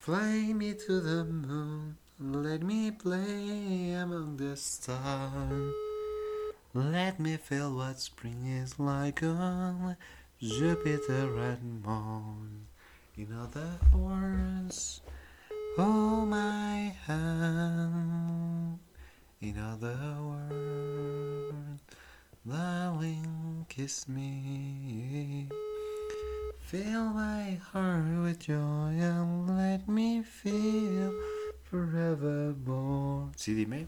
Fly me to the moon, let me play among the stars. Let me feel what spring is like on Jupiter and Moon. In other words, hold my hand. In other words, darling, kiss me. Fill my heart with joy and let feel forevermore. Sì, dimmi.